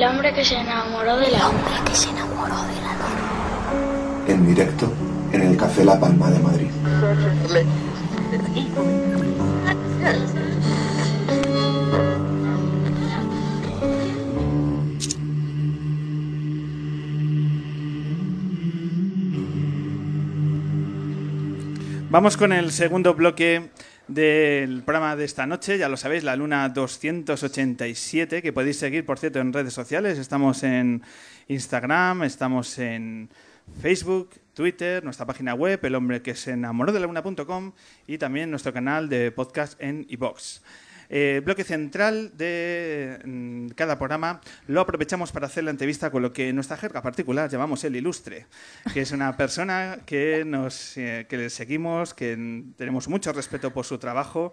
El hombre que se enamoró de la luna. que se enamoró de la luna. En directo en el Café La Palma de Madrid. Vamos con el segundo bloque del programa de esta noche, ya lo sabéis, la Luna 287, que podéis seguir, por cierto, en redes sociales. Estamos en Instagram, estamos en Facebook, Twitter, nuestra página web, el hombre que se enamoró de la y también nuestro canal de podcast en iBox. Eh, bloque central de mm, cada programa lo aprovechamos para hacer la entrevista con lo que en nuestra jerga particular llamamos el ilustre, que es una persona que, nos, eh, que le seguimos, que tenemos mucho respeto por su trabajo,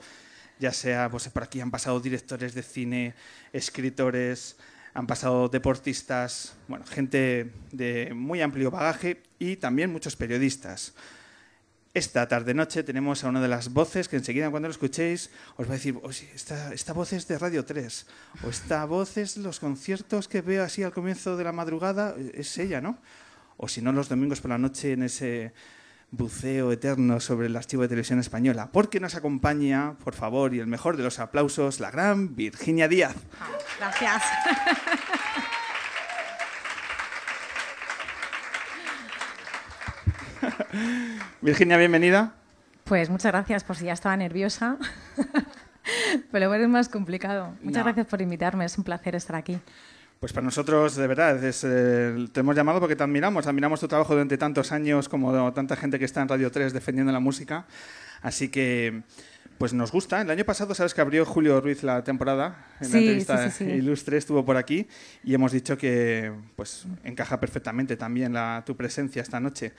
ya sea, pues por aquí han pasado directores de cine, escritores, han pasado deportistas, bueno, gente de muy amplio bagaje y también muchos periodistas. Esta tarde-noche tenemos a una de las voces que enseguida cuando lo escuchéis os va a decir, esta, esta voz es de Radio 3, o esta voz es los conciertos que veo así al comienzo de la madrugada, es ella, ¿no? O si no, los domingos por la noche en ese buceo eterno sobre el archivo de televisión española. Porque nos acompaña, por favor, y el mejor de los aplausos, la gran Virginia Díaz. Gracias. Virginia, bienvenida. Pues muchas gracias por si ya estaba nerviosa. Pero bueno, es más complicado. Muchas No. gracias por invitarme, es un placer estar aquí. Pues para nosotros, de verdad, es, eh, te hemos llamado porque te admiramos. Admiramos tu trabajo durante tantos años, como tanta gente que está en Radio 3 defendiendo la música. Así que, pues nos gusta. El año pasado, sabes que abrió Julio Ruiz la temporada. En la Sí, entrevista sí, sí, sí. ilustre estuvo por aquí y hemos dicho que pues encaja perfectamente también la, tu presencia esta noche.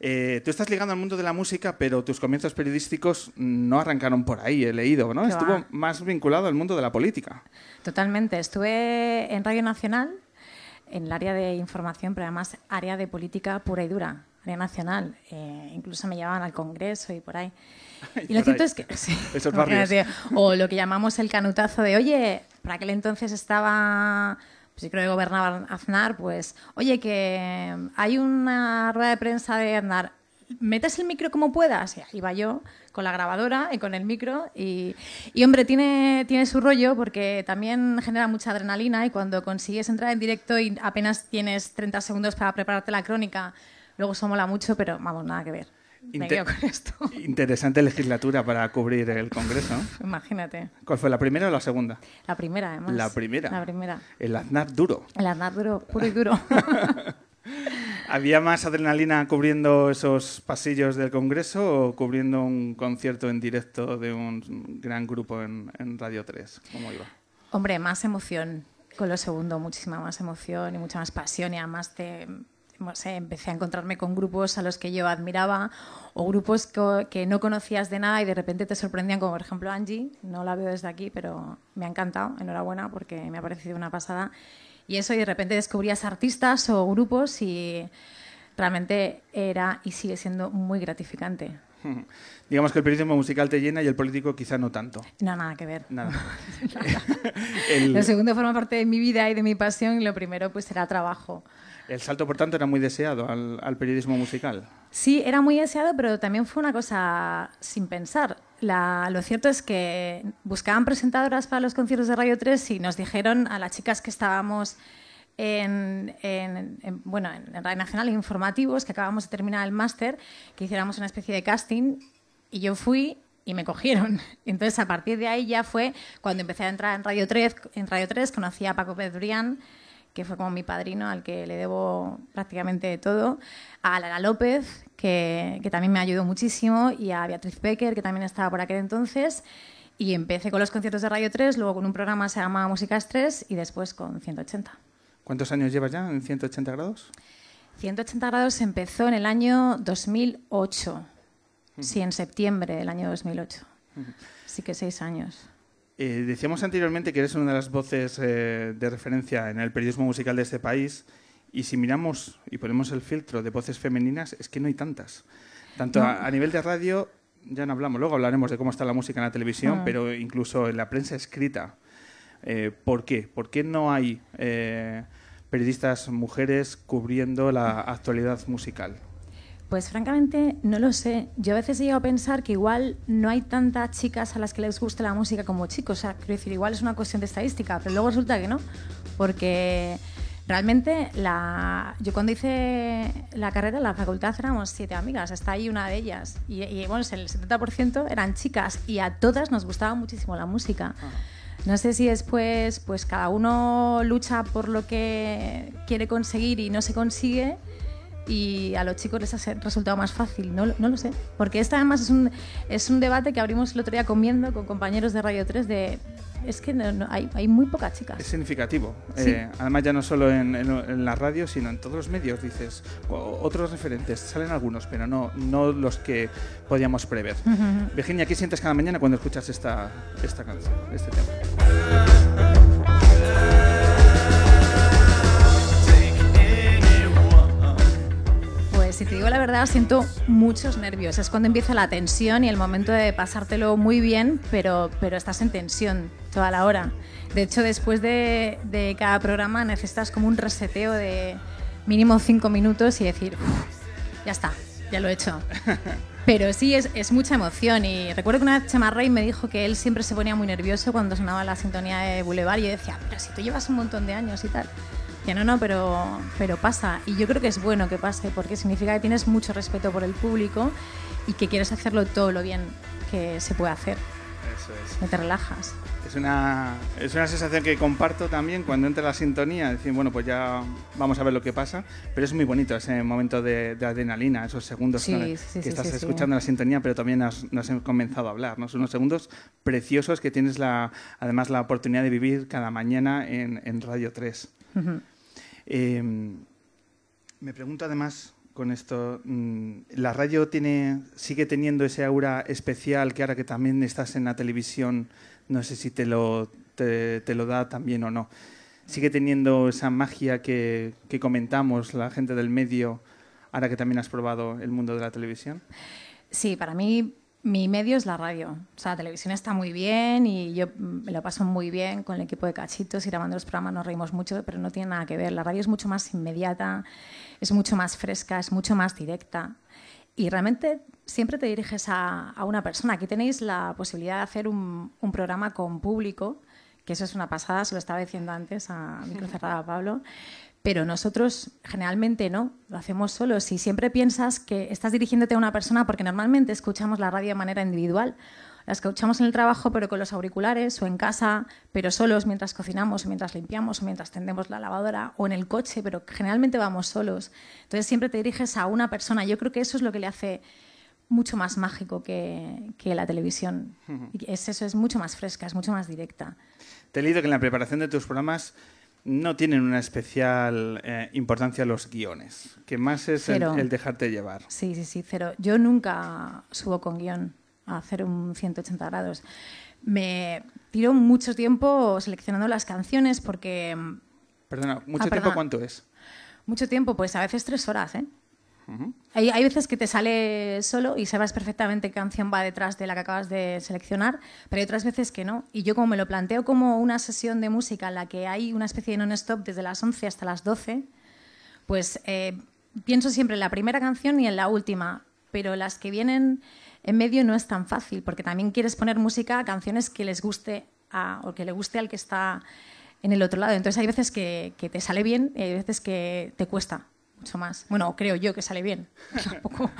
Eh, tú estás ligando al mundo de la música, pero tus comienzos periodísticos no arrancaron por ahí, he leído, ¿no? Estuvo va. más vinculado al mundo de la política. Totalmente. Estuve en Radio Nacional, en el área de información, pero además área de política pura y dura, área nacional. Eh, incluso me llevaban al Congreso y por ahí. Y lo por cierto ahí. es que... sí, Esos barrios. O lo que llamamos el canutazo de, oye, para aquel entonces estaba... Pues yo creo que gobernaba Aznar, pues, oye, que hay una rueda de prensa de Aznar, metes el micro como puedas. Y ahí iba yo con la grabadora y con el micro. Y, y, hombre, tiene, tiene su rollo porque también genera mucha adrenalina y cuando consigues entrar en directo y apenas tienes 30 segundos para prepararte la crónica, luego eso mola mucho, pero vamos, nada que ver. Me Inte- quedo con esto. Interesante legislatura para cubrir el Congreso. Imagínate. ¿Cuál fue, la primera o la segunda? La primera, además. La primera. La primera. El Aznar duro. El Aznar duro, puro y duro. ¿Había más adrenalina cubriendo esos pasillos del Congreso o cubriendo un concierto en directo de un gran grupo en, en Radio 3? ¿Cómo iba? Hombre, más emoción con lo segundo, muchísima más emoción y mucha más pasión y además te, no sé, empecé a encontrarme con grupos a los que yo admiraba o grupos co- que no conocías de nada y de repente te sorprendían, como por ejemplo Angie, no la veo desde aquí, pero me ha encantado, enhorabuena porque me ha parecido una pasada. Y eso, y de repente descubrías artistas o grupos y realmente era y sigue siendo muy gratificante. Digamos que el periodismo musical te llena y el político quizá no tanto. No, nada que ver. Nada. el, Lo segundo forma parte de mi vida y de mi pasión y lo primero pues será trabajo. El salto, por tanto, era muy deseado al, periodismo musical. Sí, era muy deseado, pero también fue una cosa sin pensar. Lo cierto es que buscaban presentadoras para los conciertos de Radio 3 y nos dijeron a las chicas que estábamos en, en- en- bueno, en, en Radio Nacional informativos, que acabamos de terminar el máster, que hiciéramos una especie de casting y yo fui y me cogieron. Entonces, a partir de ahí ya fue cuando empecé a entrar en Radio 3, en Radio 3 conocí a Paco Pedrián, que fue como mi padrino, al que le debo prácticamente todo, a Lara López, que, que también me ayudó muchísimo, y a Beatriz Becker, que también estaba por aquel entonces. Y empecé con los conciertos de Radio 3, luego con un programa que se llama Músicas 3 y después con 180. ¿Cuántos años llevas ya en 180 grados? 180 grados empezó en el año 2008. Sí, en septiembre del año 2008. Así que seis años. Eh, decíamos anteriormente que eres una de las voces eh, de referencia en el periodismo musical de este país y si miramos y ponemos el filtro de voces femeninas es que no hay tantas. Tanto No. a, a nivel de radio, ya no hablamos, luego hablaremos de cómo está la música en la televisión, Mm. pero incluso en la prensa escrita. Eh, ¿Por qué? ¿Por qué no hay periodistas mujeres cubriendo la actualidad musical? Pues francamente no lo sé. Yo a veces he llegado a pensar que igual no hay tantas chicas a las que les guste la música como chicos. O sea, quiero decir, igual es una cuestión de estadística, pero luego resulta que no. Porque realmente la, yo cuando hice la carrera en la facultad éramos siete amigas, está ahí una de ellas. Y, y bueno, el 70% eran chicas y a todas nos gustaba muchísimo la música. No sé si después pues cada uno lucha por lo que quiere conseguir y no se consigue y a los chicos les ha resultado más fácil, no, no lo sé. Porque esta además es un, es un debate que abrimos el otro día comiendo con compañeros de Radio 3 de... Es que no, hay, hay, muy pocas chicas. Es significativo. ¿Sí? Eh, además ya no solo en, en, en, la radio, sino en todos los medios, dices. Otros referentes, salen algunos, pero no, no los que podíamos prever. Uh -huh. Virginia, ¿qué sientes cada mañana cuando escuchas esta, esta canción, este tema? Si te digo la verdad, siento muchos nervios. Es cuando empieza la tensión y el momento de pasártelo muy bien, pero, pero estás en tensión toda la hora. De hecho, después de, de cada programa necesitas como un reseteo de mínimo cinco minutos y decir, ya está, ya lo he hecho. Pero sí, es, es, mucha emoción. Y recuerdo que una vez Chema Rey me dijo que él siempre se ponía muy nervioso cuando sonaba la sintonía de Boulevard. Y yo decía, pero si tú llevas un montón de años y tal. Que no, no, pero, pero pasa. Y yo creo que es bueno que pase porque significa que tienes mucho respeto por el público y que quieres hacerlo todo lo bien que se puede hacer. Eso es. Que te relajas. Es una, es una sensación que comparto también cuando entra la sintonía. Decir, bueno, pues ya vamos a ver lo que pasa. Pero es muy bonito ese momento de, de adrenalina, esos segundos sí, que, sí, que sí, estás escuchando la sintonía, pero también nos, nos hemos comenzado a hablar. ¿no? Son unos segundos preciosos que tienes la, además la oportunidad de vivir cada mañana en, en Radio 3. Uh -huh. Eh, me pregunto además con esto, mm, ¿la radio tiene, sigue teniendo ese aura especial que ahora que también estás en la televisión, no sé si te lo, te, te lo da también o no? ¿Sigue teniendo esa magia que, que comentamos la gente del medio ahora que también has probado el mundo de la televisión? Sí, para mí mi medio es la radio. O sea, la televisión está muy bien y yo me lo paso muy bien con el equipo de cachitos y grabando los programas nos reímos mucho, pero no tiene nada que ver. La radio es mucho más inmediata, es mucho más fresca, es mucho más directa. Y realmente siempre te diriges a, una persona. Aquí tenéis la posibilidad de hacer un, programa con público, que eso es una pasada, se lo estaba diciendo antes a micro cerrado a Pablo. Pero nosotros generalmente no, lo hacemos solos. Y siempre piensas que estás dirigiéndote a una persona porque normalmente escuchamos la radio de manera individual. La escuchamos en el trabajo, pero con los auriculares, o en casa, pero solos mientras cocinamos, o mientras limpiamos, o mientras tendemos la lavadora, o en el coche, pero generalmente vamos solos. Entonces siempre te diriges a una persona. Yo creo que eso es lo que le hace mucho más mágico que, que la televisión. Es, eso es mucho más fresca, es mucho más directa. Te he leído que en la preparación de tus programas no tienen una especial eh, importancia los guiones, que más es el, el, dejarte llevar. Sí, sí, sí, cero. Yo nunca subo con guion a hacer un 180 grados. Me tiro mucho tiempo seleccionando las canciones porque... Perdona, ¿mucho ah, tiempo perdona. cuánto es? Mucho tiempo, pues a veces tres horas, ¿eh? Hay, veces que te sale solo y sabes perfectamente qué canción va detrás de la que acabas de seleccionar, pero hay otras veces que no. Y yo como me lo planteo como una sesión de música en la que hay una especie de non-stop desde las 11 hasta las 12, pues eh, pienso siempre en la primera canción y en la última, pero las que vienen en medio no es tan fácil, porque también quieres poner música a canciones que les guste o que le guste al que está en el otro lado. Entonces hay veces que, que te sale bien y hay veces que te cuesta mucho más. Bueno, creo yo que sale bien. Tampoco.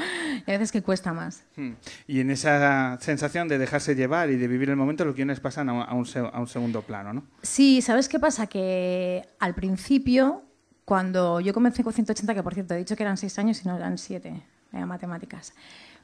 y a veces que cuesta más. Hmm. Y en esa sensación de dejarse llevar y de vivir el momento, los guiones pasan a un, a un segundo plano, ¿no? Sí, ¿sabes qué pasa? Que al principio, cuando yo comencé con 180, que por cierto he dicho que eran seis años y no eran siete, eran matemáticas.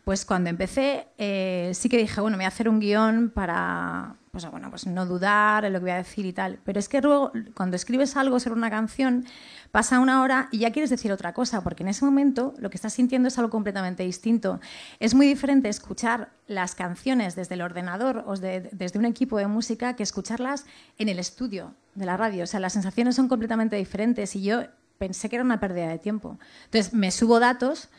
Pues cuando empecé, eh, sí que dije, bueno, me voy a hacer un guion para pues, bueno, pues no dudar en lo que voy a decir y tal. Pero es que luego, cuando escribes algo sobre una canción, pasa una hora y ya quieres decir otra cosa, porque en ese momento lo que estás sintiendo es algo completamente distinto. Es muy diferente escuchar las canciones desde el ordenador o de, desde un equipo de música que escucharlas en el estudio de la radio. O sea, las sensaciones son completamente diferentes y yo pensé que era una pérdida de tiempo. Entonces, me subo datos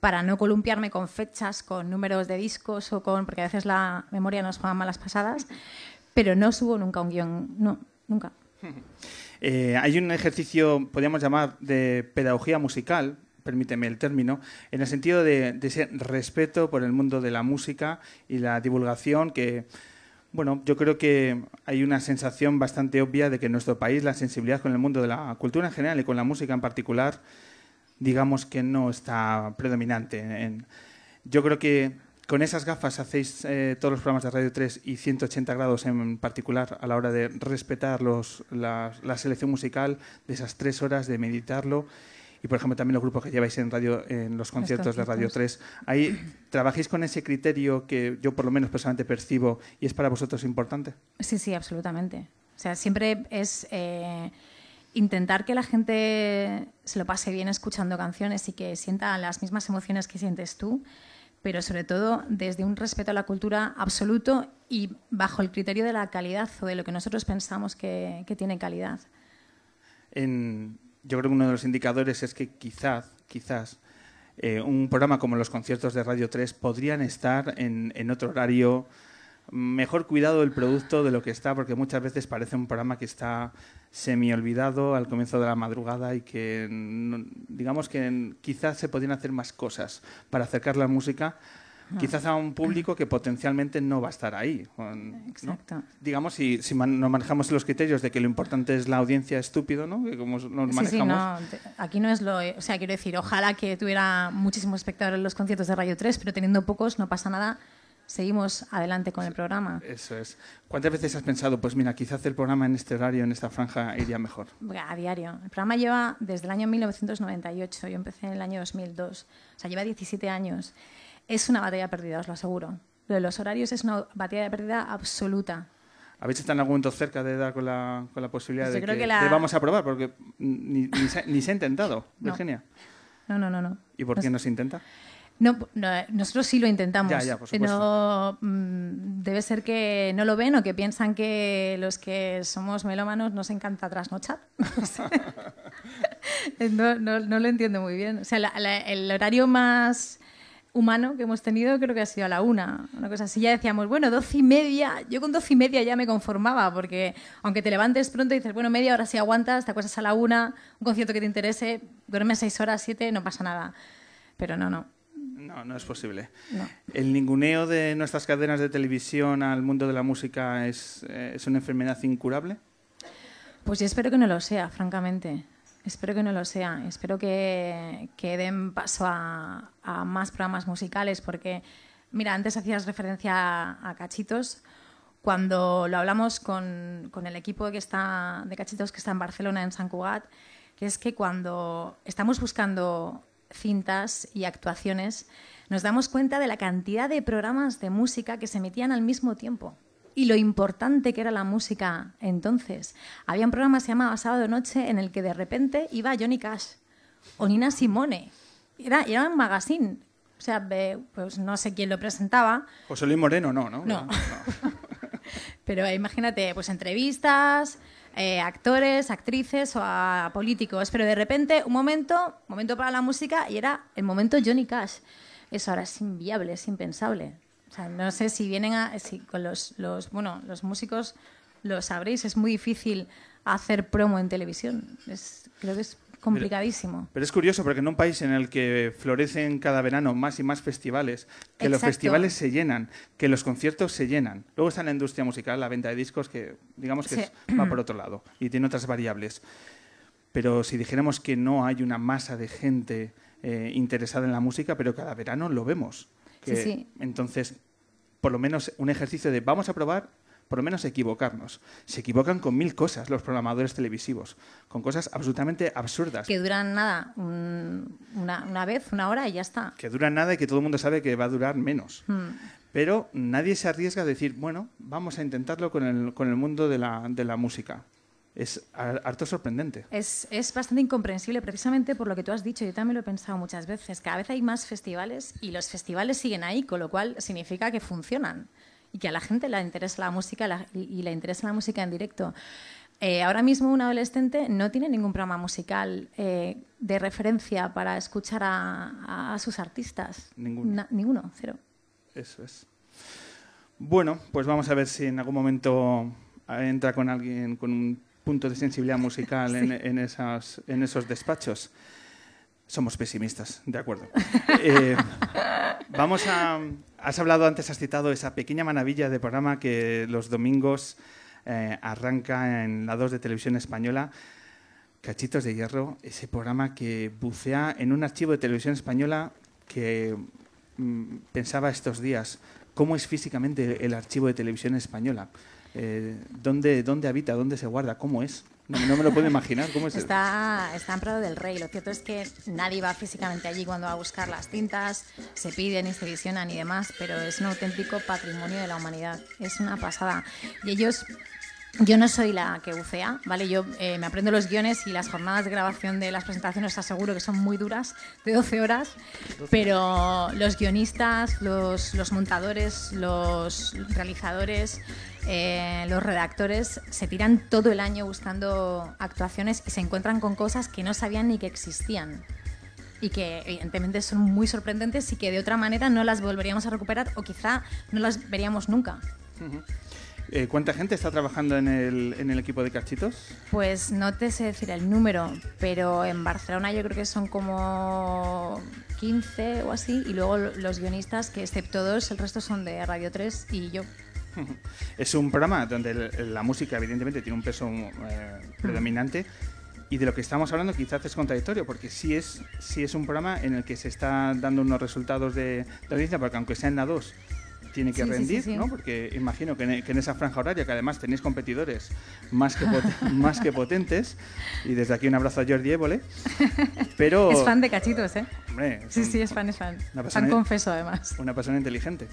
para no columpiarme con fechas, con números de discos o con. porque a veces la memoria nos juega malas pasadas, pero no subo nunca un guion. No, nunca. Eh, hay un ejercicio, podríamos llamar, de pedagogía musical, permíteme el término, en el sentido de, de ese respeto por el mundo de la música y la divulgación que, bueno, yo creo que hay una sensación bastante obvia de que en nuestro país la sensibilidad con el mundo de la cultura en general y con la música en particular, digamos que no está predominante. En, yo creo que con esas gafas hacéis eh, todos los programas de Radio 3 y 180 grados en particular a la hora de respetar los, la, la selección musical de esas tres horas, de meditarlo. Y por ejemplo también los grupos que lleváis en radio en los conciertos de Radio 3 ahí trabajáis con ese criterio que yo por lo menos personalmente percibo y es para vosotros importante. Sí sí absolutamente. O sea siempre es eh, intentar que la gente se lo pase bien escuchando canciones y que sienta las mismas emociones que sientes tú pero sobre todo desde un respeto a la cultura absoluto y bajo el criterio de la calidad o de lo que nosotros pensamos que, tiene calidad. Yo creo que uno de los indicadores es que quizás, quizás, eh, un programa como los conciertos de Radio 3 podrían estar en otro horario mejor cuidado el producto de lo que está, porque muchas veces parece un programa que está semi olvidado al comienzo de la madrugada y que digamos que quizás se podrían hacer más cosas para acercar la música quizás a un público que potencialmente no va a estar ahí. Exacto. Digamos, si, si man, nos manejamos los criterios de que lo importante es la audiencia estúpido, ¿no? Que como nos manejamos... Sí, sí, no, aquí no es lo... O sea, quiero decir, ojalá que tuviera muchísimos espectadores en los conciertos de Radio 3, pero teniendo pocos no pasa nada seguimos adelante con el programa. Eso es. ¿Cuántas veces has pensado, pues mira, quizás el programa en este horario, en esta franja, iría mejor? A diario. El programa lleva desde el año 1998, yo empecé en el año 2002, o sea, lleva 17 años es una batalla perdida, os lo aseguro. Lo de los horarios es una batalla perdida absoluta. ¿Habéis estado en algún momento cerca de dar con la, con la posibilidad de que, que la... vamos a probar? Porque ni, ni, se, ni se, ha intentado, Virginia. No, no, no. no. ¿Y por qué no se intenta? No, no, nosotros sí lo intentamos. Ya, ya, por supuesto. No, mm, debe ser que no lo ven o que piensan que los que somos melómanos nos encanta trasnochar. no, lo entiendo muy bien. O sea, la, la, el horario más humano que hemos tenido creo que ha sido a la una, una cosa así. Ya decíamos, bueno, doce y media, yo con doce y media ya me conformaba, porque aunque te levantes pronto y dices, bueno, media hora si aguantas, te acuestas a la una, un concierto que te interese, duermes seis horas, siete, no pasa nada. Pero no, no. No, no es posible. No. ¿El ninguneo de nuestras cadenas de televisión al mundo de la música es, eh, es una enfermedad incurable? Pues yo espero que no lo sea, francamente. Espero que no lo sea. Espero que, que den paso a, a, más programas musicales porque, mira, antes hacías referencia a, a Cachitos. Cuando lo hablamos con, con, el equipo que está, de Cachitos que está en Barcelona, en San Cugat, que es que cuando estamos buscando cintas y actuaciones, nos damos cuenta de la cantidad de programas de música que se emitían al mismo tiempo y lo importante que era la música entonces. Había un programa que se llamaba Sábado Noche en el que de repente iba Johnny Cash o Nina Simone. Era, era un magazine. O sea, pues no sé quién lo presentaba. José Luis Moreno, no, ¿no? No. no. Pero imagínate, pues entrevistas, eh, actores, actrices o a políticos. Pero de repente, un momento, momento para la música y era el momento Johnny Cash. Eso ahora es inviable, es impensable. O sea, no sé si vienen a, si con los, los, bueno, los músicos lo sabréis, es muy difícil hacer promo en televisión. Es, creo que es complicadísimo. Pero, pero, es curioso porque en un país en el que florecen cada verano más y más festivales, que Exacto. los festivales se llenan, que los conciertos se llenan. Luego está la industria musical, la venta de discos, que digamos que sí. es, va por otro lado y tiene otras variables. Pero si dijéramos que no hay una masa de gente eh, interesada en la música, pero cada verano lo vemos. Que, sí, sí. Entonces, por lo menos un ejercicio de vamos a probar, por lo menos equivocarnos. Se equivocan con mil cosas los programadores televisivos, con cosas absolutamente absurdas. Que duran nada, un, una, una, vez, una hora y ya está. Que duran nada y que todo el mundo sabe que va a durar menos. Hmm. Pero nadie se arriesga a decir, bueno, vamos a intentarlo con el, con el mundo de la, de la música es harto sorprendente. Es, es, bastante incomprensible precisamente por lo que tú has dicho. Yo también lo he pensado muchas veces. Cada vez hay más festivales y los festivales siguen ahí, con lo cual significa que funcionan y que a la gente le interesa la música la, y le interesa la música en directo. Eh, ahora mismo un adolescente no tiene ningún programa musical eh, de referencia para escuchar a, a sus artistas. Ninguno. Na, ninguno, cero. Eso es. Bueno, pues vamos a ver si en algún momento entra con alguien con un punto de sensibilidad musical en, en, esas, en esos despachos. Somos pesimistas, de acuerdo. Eh, vamos a. Has hablado antes, has citado esa pequeña maravilla de programa que los domingos eh, arranca en la 2 de Televisión Española. Cachitos de Hierro, ese programa que bucea en un archivo de televisión española que mm, pensaba estos días, ¿cómo es físicamente el archivo de televisión española? Eh, ¿dónde, ¿Dónde habita? ¿Dónde se guarda? ¿Cómo es? No, me lo puedo imaginar. ¿Cómo es está, está en Prado del Rey. Lo cierto es que nadie va físicamente allí cuando va a buscar las tintas, se piden y se visionan y demás, pero es un auténtico patrimonio de la humanidad. Es una pasada. Y ellos yo no soy la que bucea, ¿vale? Yo eh, me aprendo los guiones y las jornadas de grabación de las presentaciones aseguro que son muy duras, de 12 horas, pero los guionistas, los, los montadores, los realizadores, eh, los redactores se tiran todo el año buscando actuaciones y se encuentran con cosas que no sabían ni que existían y que evidentemente son muy sorprendentes y que de otra manera no las volveríamos a recuperar o quizá no las veríamos nunca. Eh, ¿Cuánta gente está trabajando en el, en el, equipo de Cachitos? Pues no te sé decir el número, pero en Barcelona yo creo que son como 15 o así, y luego los guionistas, que excepto dos, el resto son de Radio 3 y yo. Es un programa donde la música evidentemente tiene un peso eh, predominante y de lo que estamos hablando quizás es contradictorio porque sí es, sí es un programa en el que se está dando unos resultados de, de audiencia porque aunque sea en la 2 tiene que rendir, ¿no? Porque imagino que en, esa franja horaria, que además tenéis competidores más que, más que potentes, y desde aquí un abrazo a Jordi Évole, pero... Es fan de cachitos, ¿eh? sí, sí, es fan, es fan. fan confeso, además. Una persona inteligente.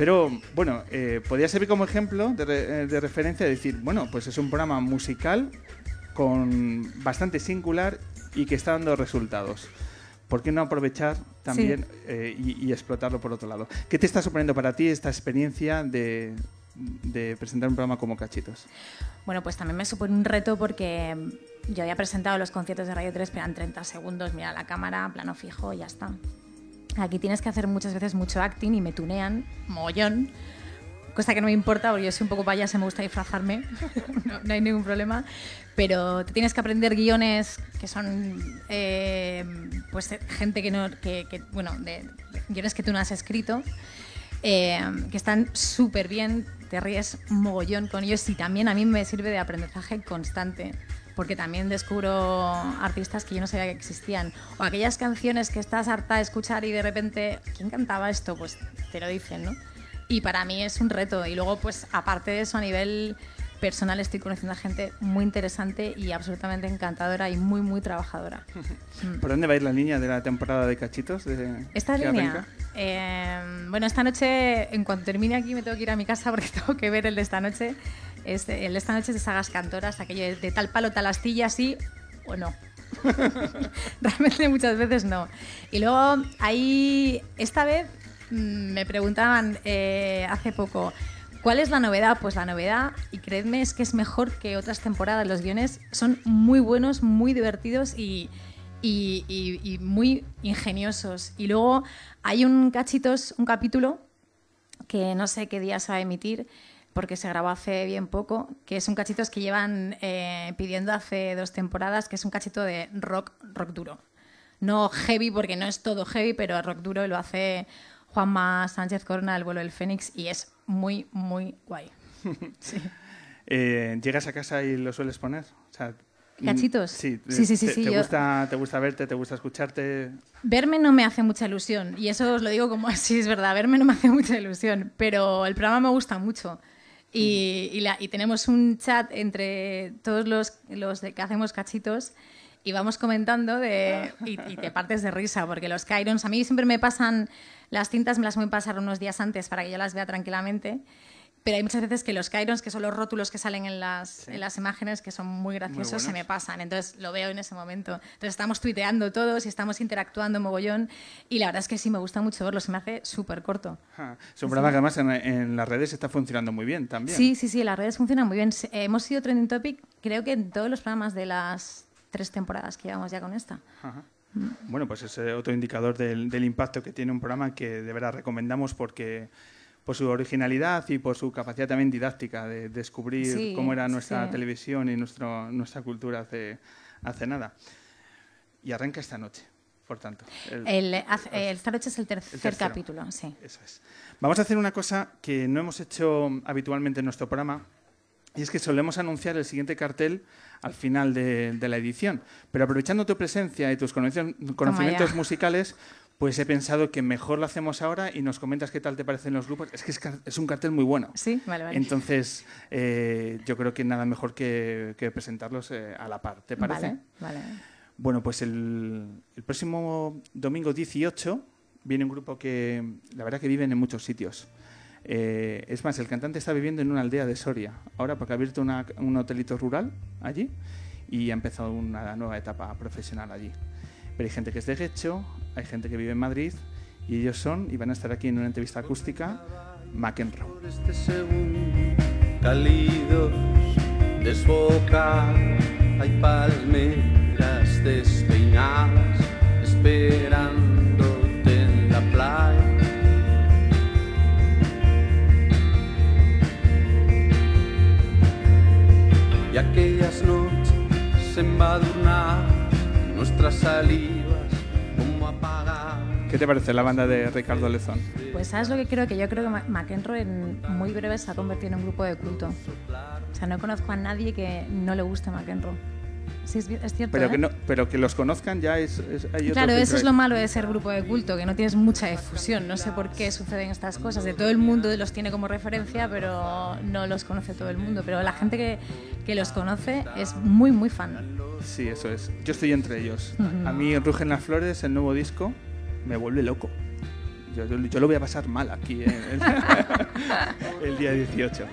Pero bueno, eh, podría servir como ejemplo de, eh, de referencia de decir, bueno, pues es un programa musical con bastante singular y que está dando resultados. ¿por qué no aprovechar también eh, y, explotarlo por otro lado? ¿Qué te está sorprendiendo para ti esta experiencia de, presentar un programa como Cachitos? Bueno, pues también me supone un reto porque yo había presentado los conciertos de Radio 3, pero eran 30 segundos, mira la cámara, plano fijo y ya está. Aquí tienes que hacer muchas veces mucho acting y me tunean, mogollón, cosa que no me importa porque yo soy un poco payasa, me gusta disfrazarme, no, hay ningún problema, pero te tienes que aprender guiones que son eh, pues gente que no, que, bueno, de, guiones que tú no has escrito, eh, que están súper bien, te ríes mogollón con ellos y también a mí me sirve de aprendizaje constante porque también descubro artistas que yo no sabía que existían. O aquellas canciones que estás harta de escuchar y de repente, ¿quién cantaba esto? Pues te lo dicen, ¿no? Y para mí es un reto. Y luego, pues aparte de eso, a nivel personal estoy conociendo a gente muy interesante y absolutamente encantadora y muy, muy trabajadora. ¿Por dónde va a ir la línea de la temporada de cachitos? De, ¿Esta línea? Eh, bueno, esta noche, en cuanto termine aquí, me tengo que ir a mi casa porque tengo que ver el de esta noche. Es, el de esta noche es de sagas cantoras, aquello de, tal palo, tal astilla, sí o no. Realmente muchas veces no. Y luego ahí, esta vez Mm, me preguntaban eh, hace poco, ¿cuál es la novedad? Pues la novedad, y creedme, es que es mejor que otras temporadas. Los guiones son muy buenos, muy divertidos y, muy ingeniosos. Y luego hay un cachitos, un capítulo que no sé qué día se va a emitir porque se grabó hace bien poco, que es un cachitos que llevan eh, pidiendo hace dos temporadas, que es un cachito de rock, rock duro. No heavy, porque no es todo heavy, pero rock duro lo hace Juanma Sánchez Corona, El vuelo del Fénix, y es muy, muy guay. Eh, ¿Llegas a casa y lo sueles poner? ¿Cachitos? Sí, sí, sí. sí, te, gusta, ¿Te gusta verte? ¿Te gusta escucharte? Verme no me hace mucha ilusión, y eso os lo digo como así, es verdad, verme no me hace mucha ilusión, pero el programa me gusta mucho. Y, tenemos un chat entre todos los, los de que hacemos cachitos y vamos comentando de, y, te partes de risa, porque los Kyrons, a mí siempre me pasan, las cintas me las voy a pasar unos días antes para que yo las vea tranquilamente, pero hay muchas veces que los Kyrons, que son los rótulos que salen en las, en las imágenes, que son muy graciosos, se me pasan, entonces lo veo en ese momento. Entonces estamos tuiteando todos y estamos interactuando mogollón, y la verdad es que sí me gusta mucho verlo, se me hace súper corto. es un programa que además en, en, las redes está funcionando muy bien también. Sí, sí, sí, las redes funcionan muy bien. hemos sido trending topic, creo que en todos los programas de las tres temporadas que llevamos ya con esta. Bueno, pues es otro indicador del, impacto que tiene un programa que de verdad recomendamos porque por su originalidad y por su capacidad también didáctica de descubrir Sí, cómo era nuestra sí. televisión y nuestro, nuestra cultura hace, hace nada. Y arranca esta noche, por tanto. el- El, haz- el esta noche es el tercer tercero. capítulo, sí. Eso es. Vamos a hacer una cosa que no hemos hecho habitualmente en nuestro programa, y es que solemos anunciar el siguiente cartel al final de, de la edición. Pero aprovechando tu presencia y tus conocimientos, musicales, pues he pensado que mejor lo hacemos ahora y nos comentas qué tal te parecen los grupos. Es que es, es un cartel muy bueno. Sí, vale, vale. Entonces, eh, yo creo que nada mejor que, que presentarlos eh, a la par. ¿Te parece? Vale, vale. Bueno, pues el, el próximo domingo 18 viene un grupo que la verdad que viven en muchos sitios. Eh, es más, el cantante está viviendo en una aldea de Soria, ahora porque ha abierto una- un hotelito rural allí y ha empezado una nueva etapa profesional allí. Pero hay gente que es de Guecho, hay gente que vive en Madrid y ellos son, y van a estar aquí en una entrevista acústica, McEnroe. Este cálidos desbocar hay palmeras despeinadas esperándote aquellas noches embadurnar nuestras salivas como apagar ¿Qué te parece la banda de Ricardo Lezón? Pues sabes lo que creo que yo creo que McEnroe en muy breve se ha convertido en un grupo de culto. O sea, no conozco a nadie que no le guste McEnroe. Sí, es, es cierto. Pero ¿eh? que, no, pero que los conozcan ya es... es- hay otro Claro, eso es lo malo de ser grupo de culto, que no tienes mucha difusión. No sé por qué suceden estas cosas. De todo el mundo los tiene como referencia, pero no los conoce todo el mundo. Pero la gente que, que los conoce es muy, muy fan. Sí, eso es. Yo estoy entre ellos. A mí Rugen las Flores, el nuevo disco, me vuelve loco. Yo, yo- yo lo voy a pasar mal aquí eh, el, el día 18.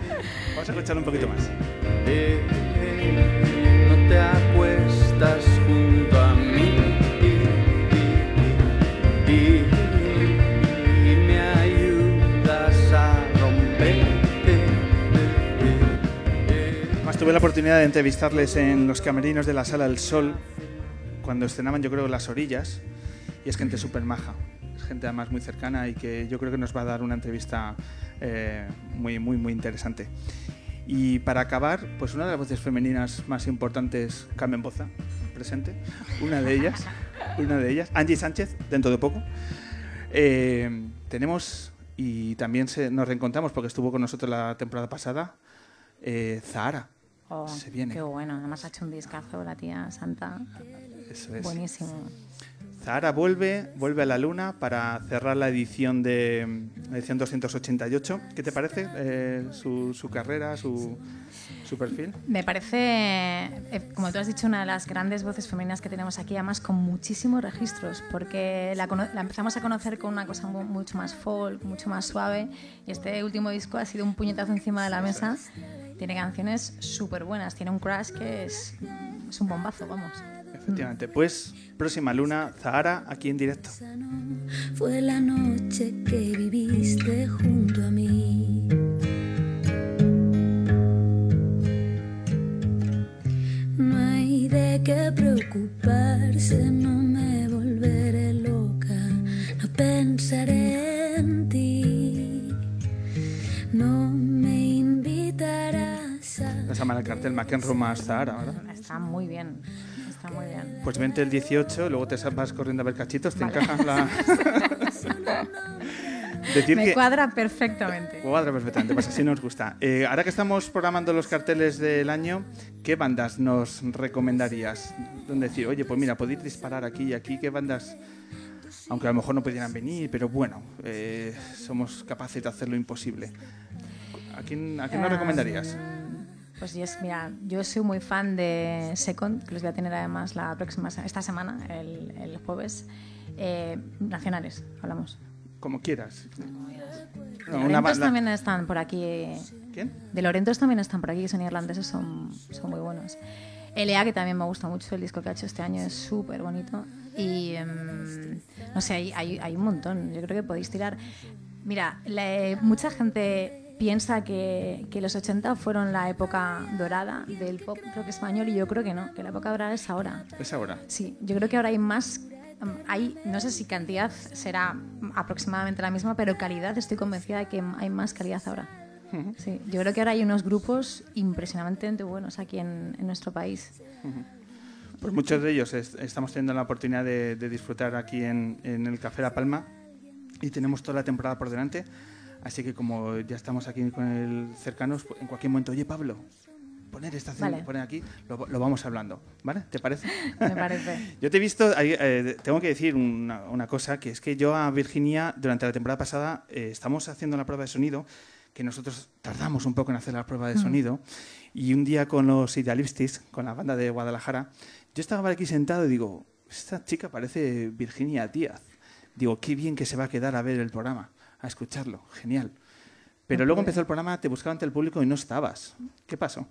Vamos a escuchar un poquito más. Acuestas junto a mí y, y- y me ayudas a romper. Además, tuve la oportunidad de entrevistarles en los camerinos de la Sala del Sol cuando estrenaban, yo creo, Las Orillas. Y es gente súper maja. Es gente además muy cercana y que yo creo que nos va a dar una entrevista eh, muy, muy, muy interesante. Y para acabar, pues una de las voces femeninas más importantes, Carmen Boza, presente. Una de ellas, una de ellas, Angie Sánchez, dentro de poco. Eh, tenemos, y también se- nos reencontramos porque estuvo con nosotros la temporada pasada, eh, Zahara. Oh, Se viene. Qué bueno. Además ha hecho un discazo la tía Santa. Eso es. Buenísimo. Zahara vuelve, vuelve a la luna para cerrar la edición de la edición 288. ¿Qué te parece eh, su, su carrera, su, su perfil? Me parece, eh, como tú has dicho, una de las grandes voces femeninas que tenemos aquí, además con muchísimos registros, porque la, empezamos a conocer con una cosa mu- mucho más folk, mucho más suave, y este último disco ha sido un puñetazo encima de la mesa. Tiene canciones súper buenas, tiene un crash que es, es un bombazo, vamos. Efectivamente. Pues próxima luna, Zahara, aquí en directo. Fue la noche que viviste junto a mí. No hay de qué preocuparse, no me volveré loca, no pensaré en ti, no me invitarás a... Nos llama el cartel McEnroe más Zahara, ¿verdad? Está muy bien, está muy bien. Pues vente el 18, luego te vas corriendo a ver cachitos, te encajas la... Decir Me que... cuadra perfectamente. Cuadra perfectamente, pues así nos gusta. Eh, ahora que estamos programando los carteles del año, ¿qué bandas nos recomendarías? Donde decir, oye, pues mira, podéis disparar aquí y aquí, ¿qué bandas? Aunque a lo mejor no pudieran venir, pero bueno, eh, somos capaces de hacer lo imposible. ¿A quién, a quién nos Em, recomendarías? Pues yo, mira, yo soy muy fan de Second, que los voy a tener además la próxima esta semana, el, el jueves. Eh, nacionales, hablamos. Como quieras. De No, una Lorentos también están por aquí. ¿Quién? De Lorentos también están por aquí, que son irlandeses, son, son muy buenos. LA, que también me gusta mucho, el disco que ha hecho este año es súper bonito. Y em, no sé, hay, hay, hay un montón, yo creo que podéis tirar. Mira, la- mucha gente piensa que, que los 80 fueron la época dorada del pop rock español y yo creo que no, que la época dorada es ahora. Es ahora. Sí, yo creo que ahora hay más mm, hay, no sé si cantidad será aproximadamente la misma, pero calidad estoy convencida de que hay más calidad ahora. Sí, yo creo que ahora hay unos grupos impresionantemente buenos aquí en, en nuestro país. Pues muchos de ellos es- estamos teniendo la oportunidad de, de disfrutar aquí en, en el Café La Palma y tenemos toda la temporada por delante. Así que como ya estamos aquí con el cercanos, en cualquier momento, oye Pablo, poner esta Vale. poner aquí, lo, lo vamos hablando, ¿vale? ¿Te parece? Me parece. Yo te he visto, eh, tengo que decir una, una cosa, que es que yo a Virginia durante la temporada pasada eh, estamos haciendo la prueba de sonido, que nosotros tardamos un poco en hacer la prueba de Mm. sonido, y un día con los Idealistis, con la banda de Guadalajara, yo estaba aquí sentado y digo, esta chica parece Virginia Díaz. Digo, qué bien que se va a quedar a ver el programa, a escucharlo, genial. Pero luego empezó el programa, te buscaba ante el público y no estabas. ¿Qué pasó?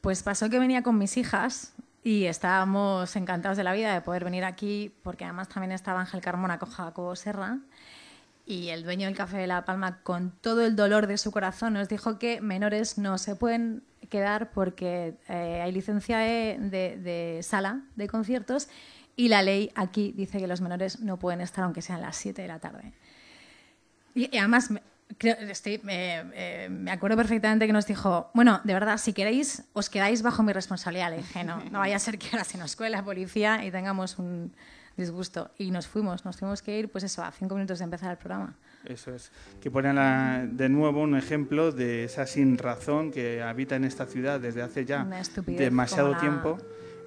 Pues pasó que venía con mis hijas y estábamos encantados de la vida de poder venir aquí, porque además también estaba Ángel Carmona con Jacobo Serra. Y el dueño del Café de La Palma, con todo el dolor de su corazón, nos dijo que menores no se pueden quedar porque eh, hay licencia de, de- sala de conciertos y la ley aquí dice que los menores no pueden estar aunque sean las 7 de la tarde. Y, y además, me, creo- estoy- me- eh, me acuerdo perfectamente que nos dijo, bueno, de verdad, si queréis, os quedáis bajo mi responsabilidad. Le dije, no, no vaya a ser que ahora se nos cuele la policía y tengamos un disgusto. Y nos fuimos, nos tuvimos que ir, pues eso, a cinco minutos de empezar el programa. Eso es. Que ponen la- de nuevo un ejemplo de esa sin razón que habita en esta ciudad desde hace ya demasiado tiempo,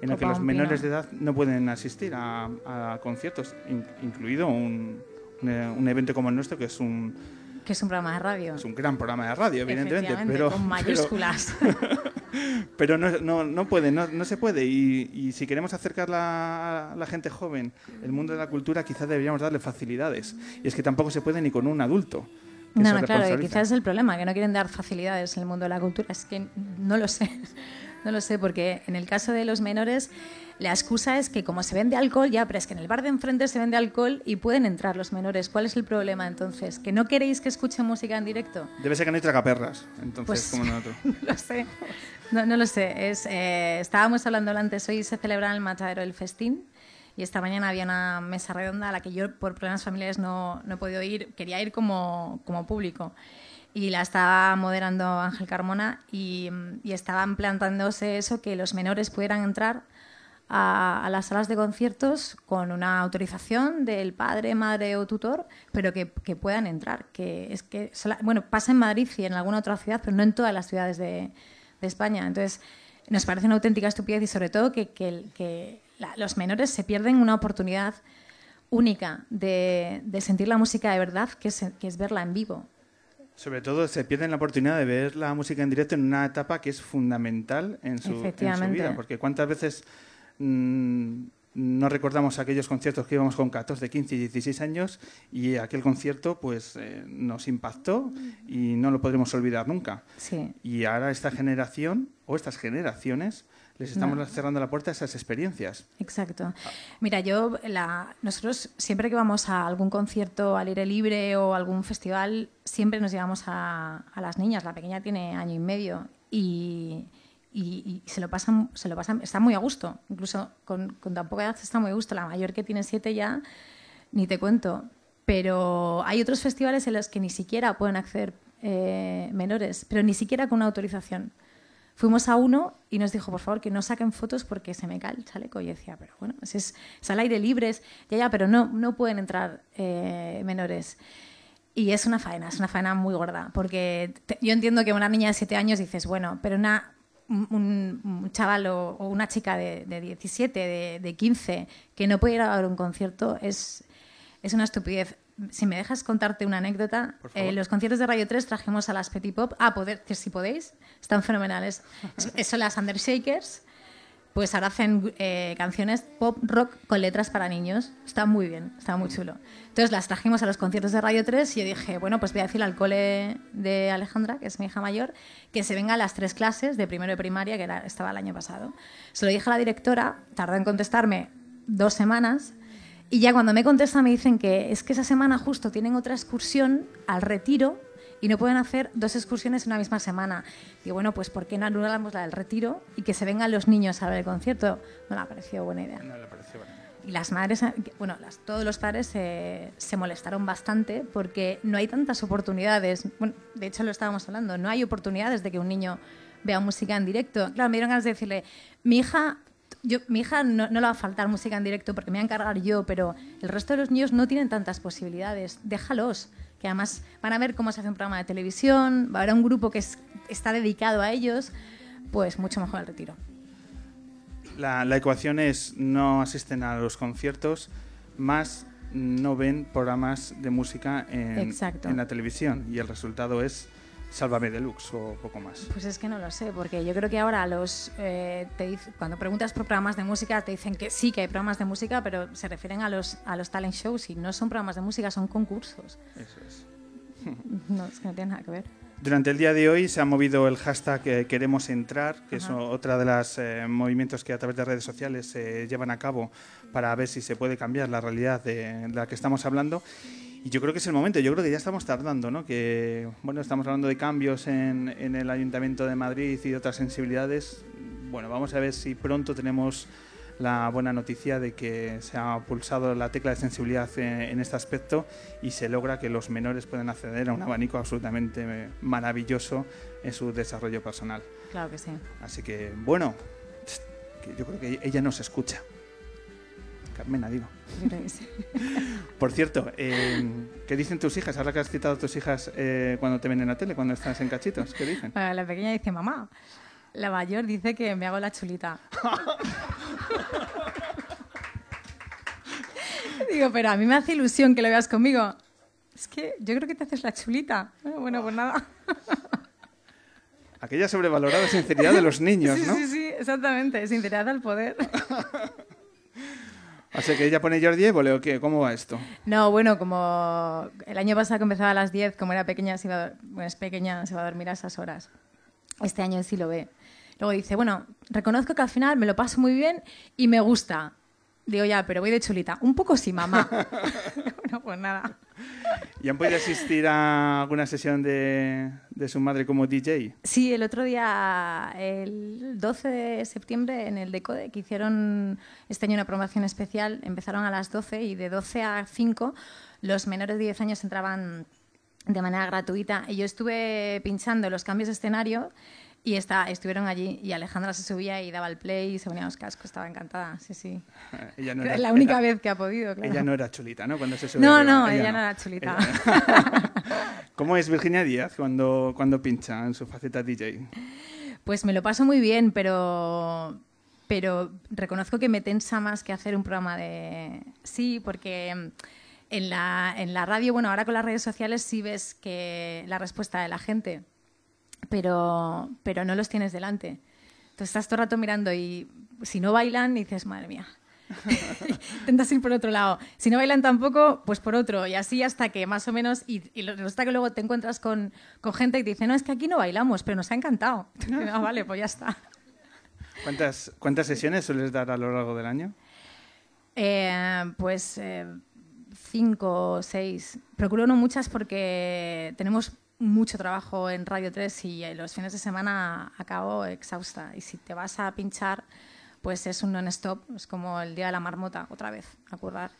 en la que los menores de edad no pueden asistir a, a conciertos, in- incluido un, un, un evento como el nuestro, que es un, Que es un programa de radio. es un gran programa de radio, evidentemente, pero, con mayúsculas. pero no, no, no puede, no, no se puede. Y, y si queremos acercar a la gente joven el mundo de la cultura, quizás deberíamos darle facilidades. Y es que tampoco se puede ni con un adulto. No, no, claro, responsabiliza. quizás es el problema, que no quieren dar facilidades en el mundo de la cultura. Es que no lo sé, no lo sé, porque en el caso de los menores, la excusa es que como se vende alcohol, ya, pero es que en el bar de enfrente se vende alcohol y pueden entrar los menores. ¿Cuál es el problema entonces? ¿Que no queréis que escuchen música en directo? Debe ser que no hay tragaperras, entonces, Pues- como nosotros. no lo sé. No, no lo sé. Es, eh, estábamos hablando antes, hoy se celebra en el Matadero el festín y esta mañana había una mesa redonda a la que yo por problemas familiares no, no he podido ir. Quería ir como, como público. Y la estaba moderando Ángel Carmona y, y estaban plantándose eso, que los menores pudieran entrar a, a las salas de conciertos con una autorización del padre, madre o tutor, pero que, que puedan entrar. Que es que bueno, pasa en Madrid y en alguna otra ciudad, pero no en todas las ciudades de, de España. Entonces, nos parece una auténtica estupidez y sobre todo que, que que la- los menores se pierden una oportunidad única de, de sentir la música de verdad, que es, que es verla en vivo. Sobre todo se pierden la oportunidad de ver la música en directo en una etapa que es fundamental en su, en su vida. Porque cuántas veces mm, no recordamos aquellos conciertos que íbamos con 14, 15 y 16 años y aquel concierto pues eh, nos impactó y no lo podremos olvidar nunca. Sí. Y ahora esta generación o estas generaciones les estamos No. cerrando la puerta a esas experiencias. Exacto. Mira, yo, la, nosotros siempre que vamos a algún concierto al aire libre o algún festival, siempre nos llevamos a, a las niñas. La pequeña tiene año y medio y, y- y se lo pasan, se lo pasan, está muy a gusto. Incluso con, con tan poca edad está muy a gusto. La mayor que tiene siete ya, ni te cuento. Pero hay otros festivales en los que ni siquiera pueden acceder eh, menores, pero ni siquiera con una autorización. Fuimos a uno y nos dijo, por favor, que no saquen fotos porque se me cae el chaleco. Y decía, pero bueno, si es, es al aire libre, es- ya, ya, pero no, no pueden entrar eh, menores. Y es una faena, es una faena muy gorda, porque te- yo entiendo que una niña de 7 años dices, bueno, pero una, un, un- chaval o, o una chica de, de 17, de, de 15, que no puede ir a ver un concierto, es, es una estupidez. Si me dejas contarte una anécdota, eh, los conciertos de Radio 3 trajimos a las Petit Pop, a poder, que si podéis, están fenomenales. Es- Son las Undershakers, pues ahora hacen eh, canciones pop rock con letras para niños. Está muy bien, está muy chulo. Entonces las trajimos a los conciertos de Radio 3 y yo dije, bueno, pues voy a decir al cole de Alejandra, que es mi hija mayor, que se venga a las tres clases de primero de primaria, que estaba el año pasado. Se lo dije a la directora, tardó en contestarme dos semanas. Y ya cuando me contesta me dicen que es que esa semana justo tienen otra excursión al retiro y no pueden hacer dos excursiones en una misma semana. Digo, bueno, pues ¿por qué no anulamos la del retiro y que se vengan los niños a ver el concierto? No me ha parecido buena idea. No le pareció bueno. y las madres, bueno, las- todos los padres se- se molestaron bastante porque no hay tantas oportunidades. Bueno, de hecho, lo estábamos hablando, no hay oportunidades de que un niño vea música en directo. Claro, me dieron ganas de decirle, mi hija, yo, mi hija no, no le va a faltar música en directo porque me voy a encargar yo, pero el resto de los niños no tienen tantas posibilidades. Déjalos, que además van a ver cómo se hace un programa de televisión, va a haber un grupo que es- está dedicado a ellos, pues mucho mejor el retiro. La, la ecuación es no asisten a los conciertos, más no ven programas de música en la televisión. Y el resultado es Sálvame Deluxe o poco más. Pues es que no lo sé, porque yo creo que ahora los eh, te dic- cuando preguntas por programas de música te dicen que sí que hay programas de música, pero se refieren a los a los talent shows y no son programas de música, son concursos. Eso es. No, es que no tiene nada que ver. Durante el día de hoy se ha movido el hashtag eh, Queremos Entrar, que es otra de los movimientos que a través de redes sociales se llevan a cabo para ver si se puede cambiar la realidad de la que estamos hablando. Y yo creo que es el momento, yo creo que ya estamos tardando, ¿no? Que, bueno, estamos hablando de cambios en, en el Ayuntamiento de Madrid y de otras sensibilidades. Bueno, vamos a ver si pronto tenemos la buena noticia de que se ha pulsado la tecla de sensibilidad en, este aspecto y se logra que los menores puedan acceder a un abanico absolutamente maravilloso en su desarrollo personal. Claro que sí. Así que, bueno, yo creo que ella nos escucha. Carmena, digo. Por cierto, eh, ¿qué dicen tus hijas? Ahora que has citado a tus hijas eh, cuando te ven en la tele, cuando estás en cachitos, ¿qué dicen? Bueno, la pequeña dice mamá. La mayor dice que me hago la chulita. Digo, pero a mí me hace ilusión que lo veas conmigo. Es que yo creo que te haces la chulita. Bueno, bueno pues nada. Aquella sobrevalorada sinceridad de los niños, sí, ¿no? sí, sí, exactamente. Sinceridad al poder. O sea, que ella pone Jordi Évole o qué, ¿cómo va esto? No, bueno, como el año pasado que empezaba a las 10, como era pequeña, se iba a, bueno, es pequeña, se va a dormir a esas horas. Este año sí lo ve. Luego dice, bueno, reconozco que al final me lo paso muy bien y me gusta. Digo, ya, pero voy de chulita. Un poco sí, mamá. bueno, pues nada. ¿Y han podido asistir a alguna sesión de, su madre como DJ? Sí, el otro día, el 12 de septiembre, en el Decode, que hicieron este año una promoción especial, empezaron a las 12 y de 12 a 5 los menores de 10 años entraban de manera gratuita. Y yo estuve pinchando los cambios de escenario y está, estuvieron allí y Alejandra se subía y daba el play y se ponía los cascos, estaba encantada, sí, sí. Ella no era, la única era- vez que ha podido, claro. Ella no era chulita, ¿no? Cuando se sube No, no, ella no era chulita. Ella no. ¿Cómo es Virginia Díaz cuando, cuando pincha en su faceta DJ? Pues me lo paso muy bien, pero, pero reconozco que me tensa más que hacer un programa de... Sí, porque en la, en la radio, bueno, ahora con las redes sociales sí ves que la respuesta de la gente, pero, pero no los tienes delante. Entonces estás todo el rato mirando y si no bailan dices, madre mía. Intentas ir por otro lado. Si no bailan tampoco, pues por otro. Y así hasta que más o menos. Y, y resulta que luego te encuentras con, con gente que te dice: No, es que aquí no bailamos, pero nos ha encantado. Ah, vale, pues ya está. ¿Cuántas, ¿Cuántas sesiones sueles dar a lo largo del año? Eh, pues eh, cinco o seis. Procuro no muchas porque tenemos mucho trabajo en Radio 3 y eh, los fines de semana acabo exhausta. Y si te vas a pinchar, pues es un non-stop, es como el día de la marmota, otra vez, a currar.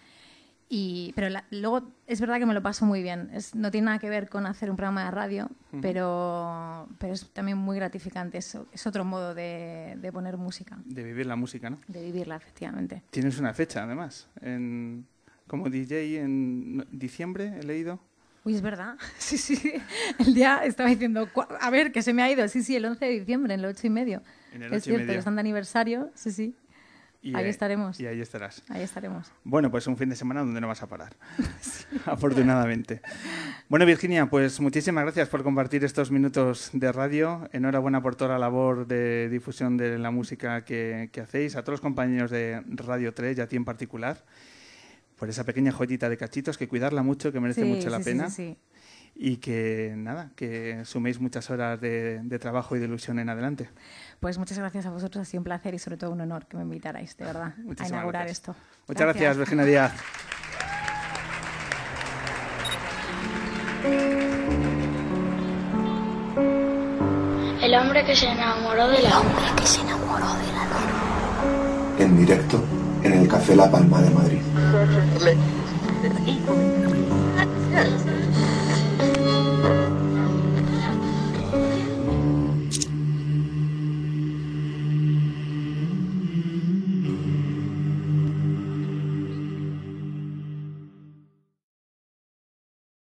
Y, pero la- luego es verdad que me lo paso muy bien. Es, no tiene nada que ver con hacer un programa de radio, pero, pero es también muy gratificante. Es, es otro modo de, de poner música, De vivir la música, ¿no? de vivirla, efectivamente. Tienes una fecha, además. En, como DJ en diciembre, he leído. Uy, es verdad. Sí, sí. El día estaba diciendo, "Cu- a ver, que se me ha ido. Sí, sí, el 11 de diciembre, en el 8 y medio. En el es ocho y cierto, medio. están de aniversario. Sí, sí. Y Ahí estaremos. Y ahí estarás. Ahí estaremos. Bueno, pues un fin de semana donde no vas a parar, afortunadamente. Bueno, Virginia, pues muchísimas gracias por compartir estos minutos de radio. Enhorabuena por toda la labor de difusión de la música que, que hacéis, a todos los compañeros de Radio 3 y a ti en particular, por esa pequeña joyita de cachitos, que cuidarla mucho, que merece Sí, mucho la sí, pena. sí, sí. Y que nada, que suméis muchas horas de, de trabajo y de ilusión en adelante. Pues muchas gracias a vosotros. Ha sido un placer y sobre todo un honor que me invitarais, de verdad, a inaugurar gracias. esto. Muchas gracias, Virginia Díaz. El hombre que se enamoró de la luna. En directo en el Café La Palma de Madrid.